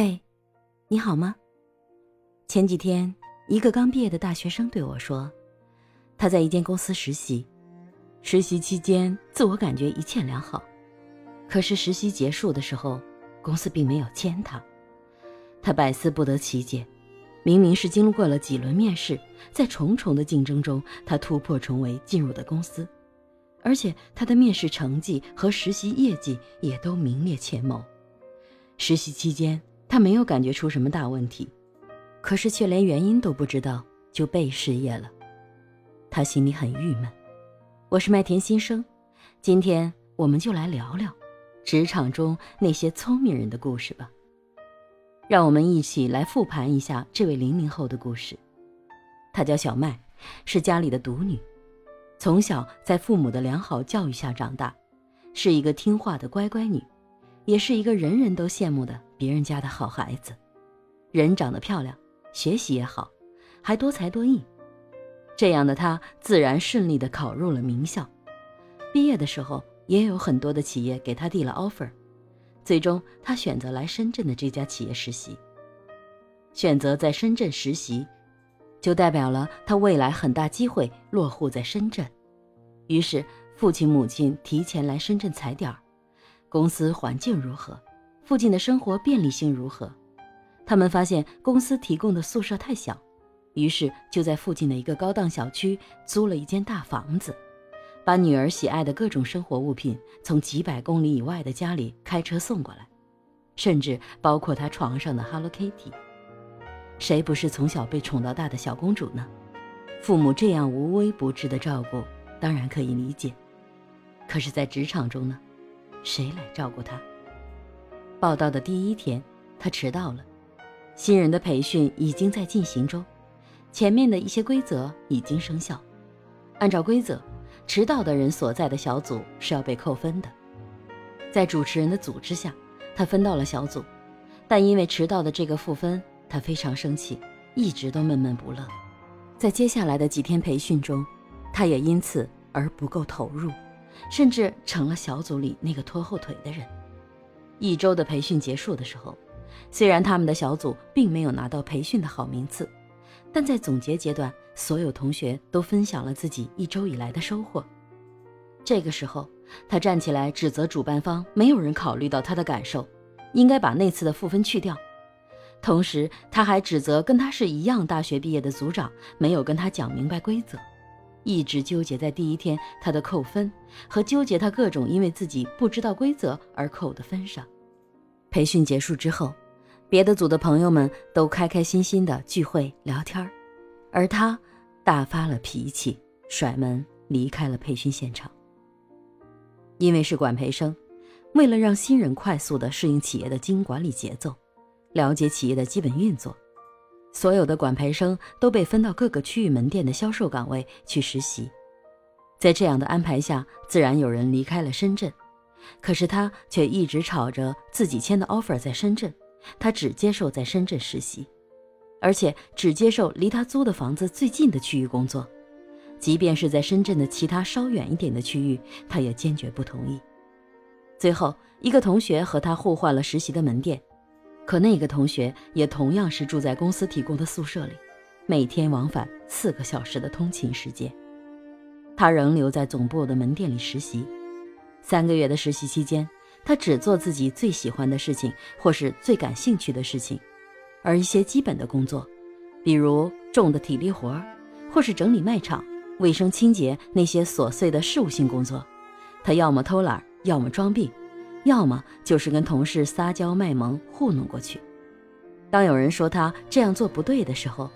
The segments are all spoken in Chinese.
嘿，你好吗？前几天，一个刚毕业的大学生对我说，他在一间公司实习，实习期间自我感觉一切良好，可是实习结束的时候，公司并没有签他，他百思不得其解。明明是经过了几轮面试，在重重的竞争中，他突破重围进入的公司，而且他的面试成绩和实习业绩也都名列前茅。实习期间，他没有感觉出什么大问题，可是却连原因都不知道就被失业了，他心里很郁闷。我是麦田新生，今天我们就来聊聊职场中那些聪明人的故事吧。让我们一起来复盘一下这位零零后的故事。她叫小麦，是家里的独女，从小在父母的良好教育下长大，是一个听话的乖乖女，也是一个人人都羡慕的别人家的好孩子。人长得漂亮，学习也好，还多才多艺，这样的他自然顺利的考入了名校。毕业的时候，也有很多的企业给他递了 offer。最终，他选择来深圳的这家企业实习。选择在深圳实习，就代表了他未来很大机会落户在深圳。于是，父亲母亲提前来深圳踩点儿。公司环境如何？附近的生活便利性如何？他们发现公司提供的宿舍太小，于是就在附近的一个高档小区租了一间大房子。把女儿喜爱的各种生活物品从几百公里以外的家里开车送过来，甚至包括她床上的 Hello Kitty。谁不是从小被宠到大的小公主呢？父母这样无微不至的照顾，当然可以理解。可是，在职场中呢，谁来照顾她？报道的第一天，他迟到了。新人的培训已经在进行中，前面的一些规则已经生效，按照规则。迟到的人所在的小组是要被扣分的，在主持人的组织下，他分到了小组，但因为迟到的这个负分，他非常生气，一直都闷闷不乐。在接下来的几天培训中，他也因此而不够投入，甚至成了小组里那个拖后腿的人。一周的培训结束的时候，虽然他们的小组并没有拿到培训的好名次。但在总结阶段，所有同学都分享了自己一周以来的收获。这个时候，他站起来指责主办方没有人考虑到他的感受，应该把那次的负分去掉。同时，他还指责跟他是一样大学毕业的组长没有跟他讲明白规则，一直纠结在第一天他的扣分和纠结他各种因为自己不知道规则而扣的分上。培训结束之后。别的组的朋友们都开开心心的聚会聊天而他大发了脾气，甩门离开了培训现场。因为是管培生，为了让新人快速的适应企业的经营管理节奏，了解企业的基本运作，所有的管培生都被分到各个区域门店的销售岗位去实习。在这样的安排下，自然有人离开了深圳，可是他却一直吵着自己签的 offer 在深圳。他只接受在深圳实习，而且只接受离他租的房子最近的区域工作，即便是在深圳的其他稍远一点的区域，他也坚决不同意。最后，一个同学和他互换了实习的门店，可那个同学也同样是住在公司提供的宿舍里，每天往返四个小时的通勤时间。他仍留在总部的门店里实习，三个月的实习期间。他只做自己最喜欢的事情，或是最感兴趣的事情，而一些基本的工作，比如重的体力活或是整理卖场、卫生清洁那些琐碎的事务性工作，他要么偷懒，要么装病，要么就是跟同事撒娇卖萌糊弄过去。当有人说他这样做不对的时候，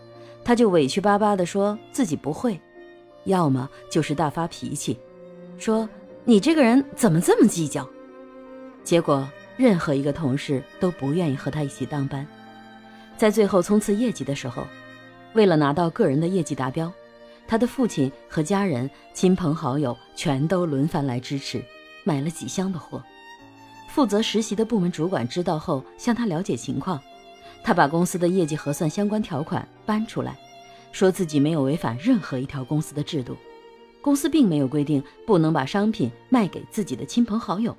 他就委屈巴巴地说自己不会，要么就是大发脾气，说你这个人怎么这么计较。结果，任何一个同事都不愿意和他一起当班。在最后冲刺业绩的时候，为了拿到个人的业绩达标，他的父亲和家人、亲朋好友全都轮番来支持，买了几箱的货。负责实习的部门主管知道后，向他了解情况。他把公司的业绩核算相关条款搬出来，说自己没有违反任何一条公司的制度，公司并没有规定不能把商品卖给自己的亲朋好友。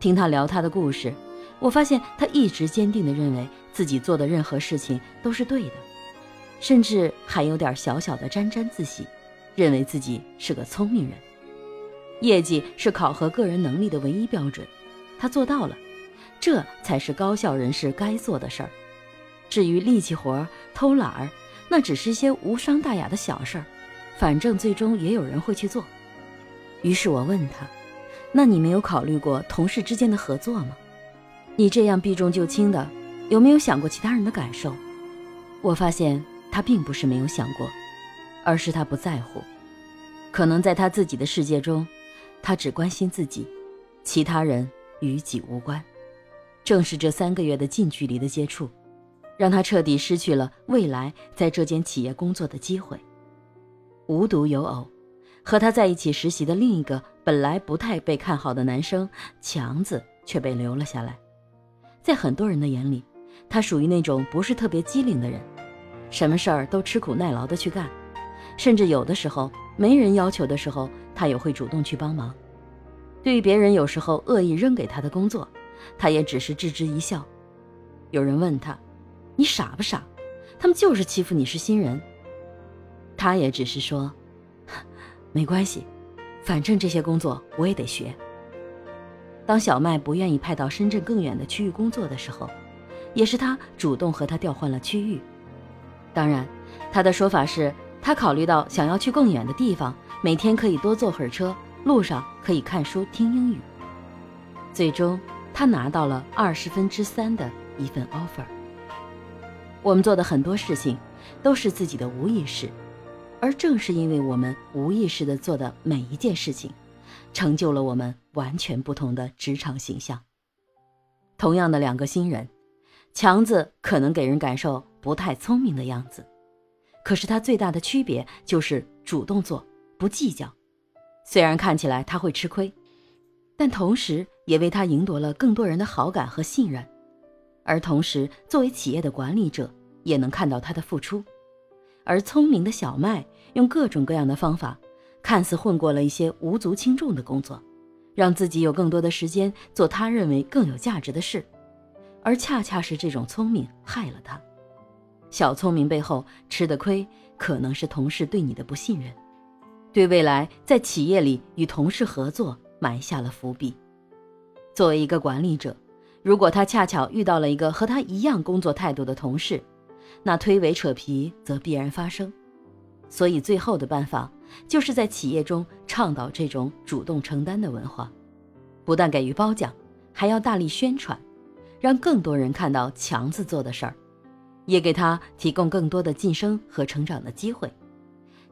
听他聊他的故事，我发现他一直坚定地认为自己做的任何事情都是对的，甚至还有点小小的沾沾自喜，认为自己是个聪明人。业绩是考核个人能力的唯一标准，他做到了，这才是高效人士该做的事儿。至于力气活、偷懒儿，那只是些无伤大雅的小事儿，反正最终也有人会去做。于是我问他：“那你没有考虑过同事之间的合作吗？你这样避重就轻的，有没有想过其他人的感受？”我发现他并不是没有想过，而是他不在乎。可能在他自己的世界中。他只关心自己，其他人与己无关。正是这三个月的近距离的接触，让他彻底失去了未来在这间企业工作的机会。无独有偶，和他在一起实习的另一个本来不太被看好的男生强子却被留了下来。在很多人的眼里，他属于那种不是特别机灵的人，什么事儿都吃苦耐劳的去干，甚至有的时候没人要求的时候。他也会主动去帮忙，对于别人有时候恶意扔给他的工作，他也只是置之一笑。有人问他：“你傻不傻？他们就是欺负你是新人。”他也只是说：“ 没关系，反正这些工作我也得学。”当小麦不愿意派到深圳更远的区域工作的时候，也是他主动和他调换了区域。当然，他的说法是他考虑到想要去更远的地方。每天可以多坐会儿车，路上可以看书听英语。最终，他拿到了二十分之三的一份 offer。我们做的很多事情，都是自己的无意识，而正是因为我们无意识的做的每一件事情，成就了我们完全不同的职场形象。同样的两个新人，强子可能给人感受不太聪明的样子，可是他最大的区别就是主动做。不计较，虽然看起来他会吃亏，但同时也为他赢得了更多人的好感和信任。而同时，作为企业的管理者，也能看到他的付出。而聪明的小麦用各种各样的方法，看似混过了一些无足轻重的工作，让自己有更多的时间做他认为更有价值的事。而恰恰是这种聪明害了他。小聪明背后吃的亏，可能是同事对你的不信任。对未来在企业里与同事合作埋下了伏笔。作为一个管理者，如果他恰巧遇到了一个和他一样工作态度的同事，那推诿扯皮则必然发生。所以，最后的办法就是在企业中倡导这种主动承担的文化，不但给予褒奖，还要大力宣传，让更多人看到强子做的事儿，也给他提供更多的晋升和成长的机会。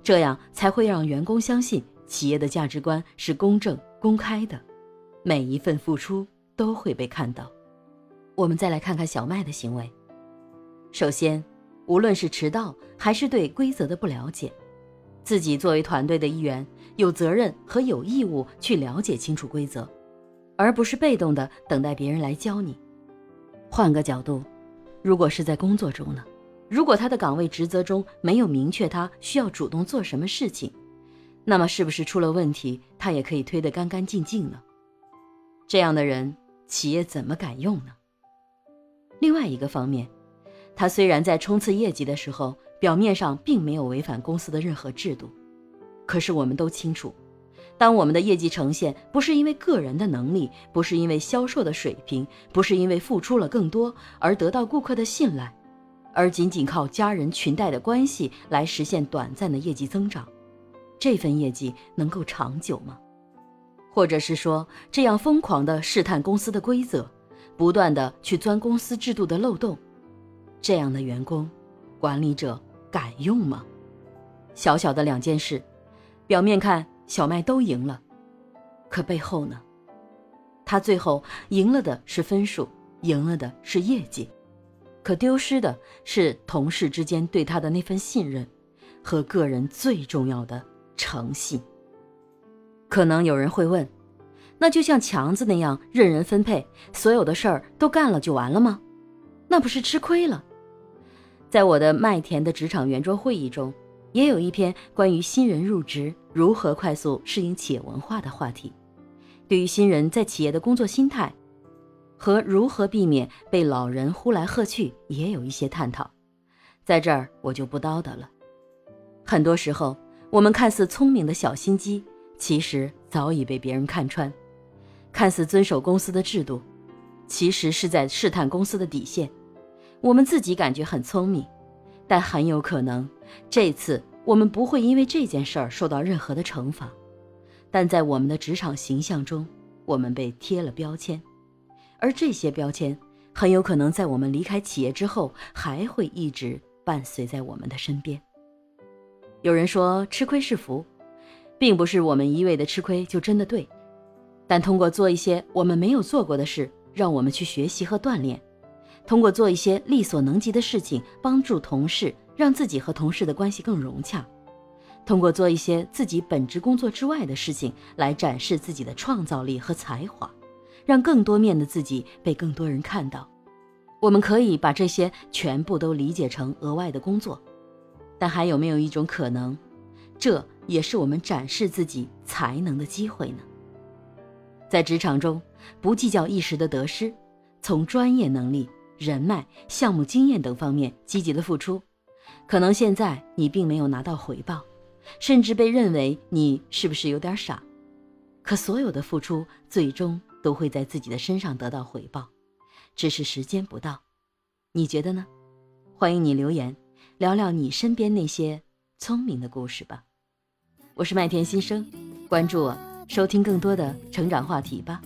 这样才会让员工相信企业的价值观是公正、公开的，每一份付出都会被看到。我们再来看看小麦的行为。首先，无论是迟到还是对规则的不了解，自己作为团队的一员，有责任和有义务去了解清楚规则，而不是被动的等待别人来教你。换个角度，如果是在工作中呢？如果他的岗位职责中没有明确他需要主动做什么事情，那么是不是出了问题，他也可以推得干干净净呢？这样的人，企业怎么敢用呢？另外一个方面，他虽然在冲刺业绩的时候，表面上并没有违反公司的任何制度，可是我们都清楚，当我们的业绩呈现不是因为个人的能力，不是因为销售的水平，不是因为付出了更多而得到顾客的信赖。而仅仅靠家人裙带的关系来实现短暂的业绩增长，这份业绩能够长久吗？或者是说，这样疯狂的试探公司的规则，不断的去钻公司制度的漏洞，这样的员工，管理者敢用吗？小小的两件事，表面看小麦都赢了，可背后呢？他最后赢了的是分数，赢了的是业绩。可丢失的是同事之间对他的那份信任，和个人最重要的诚信。可能有人会问，那就像强子那样任人分配，所有的事儿都干了就完了吗？那不是吃亏了？在我的麦田的职场圆桌会议中，也有一篇关于新人入职如何快速适应企业文化的话题。对于新人在企业的工作心态。和如何避免被老人呼来喝去也有一些探讨，在这儿我就不叨叨了。很多时候，我们看似聪明的小心机，其实早已被别人看穿；看似遵守公司的制度，其实是在试探公司的底线。我们自己感觉很聪明，但很有可能这次我们不会因为这件事儿受到任何的惩罚，但在我们的职场形象中，我们被贴了标签。而这些标签很有可能在我们离开企业之后，还会一直伴随在我们的身边。有人说吃亏是福，并不是我们一味的吃亏就真的对，但通过做一些我们没有做过的事，让我们去学习和锻炼；通过做一些力所能及的事情，帮助同事，让自己和同事的关系更融洽；通过做一些自己本职工作之外的事情，来展示自己的创造力和才华。让更多面的自己被更多人看到，我们可以把这些全部都理解成额外的工作，但还有没有一种可能，这也是我们展示自己才能的机会呢？在职场中，不计较一时的得失，从专业能力、人脉、项目经验等方面积极的付出，可能现在你并没有拿到回报，甚至被认为你是不是有点傻，可所有的付出最终。都会在自己的身上得到回报，只是时间不到。你觉得呢？欢迎你留言，聊聊你身边那些聪明的故事吧。我是麦田新生，关注我，收听更多的成长话题吧。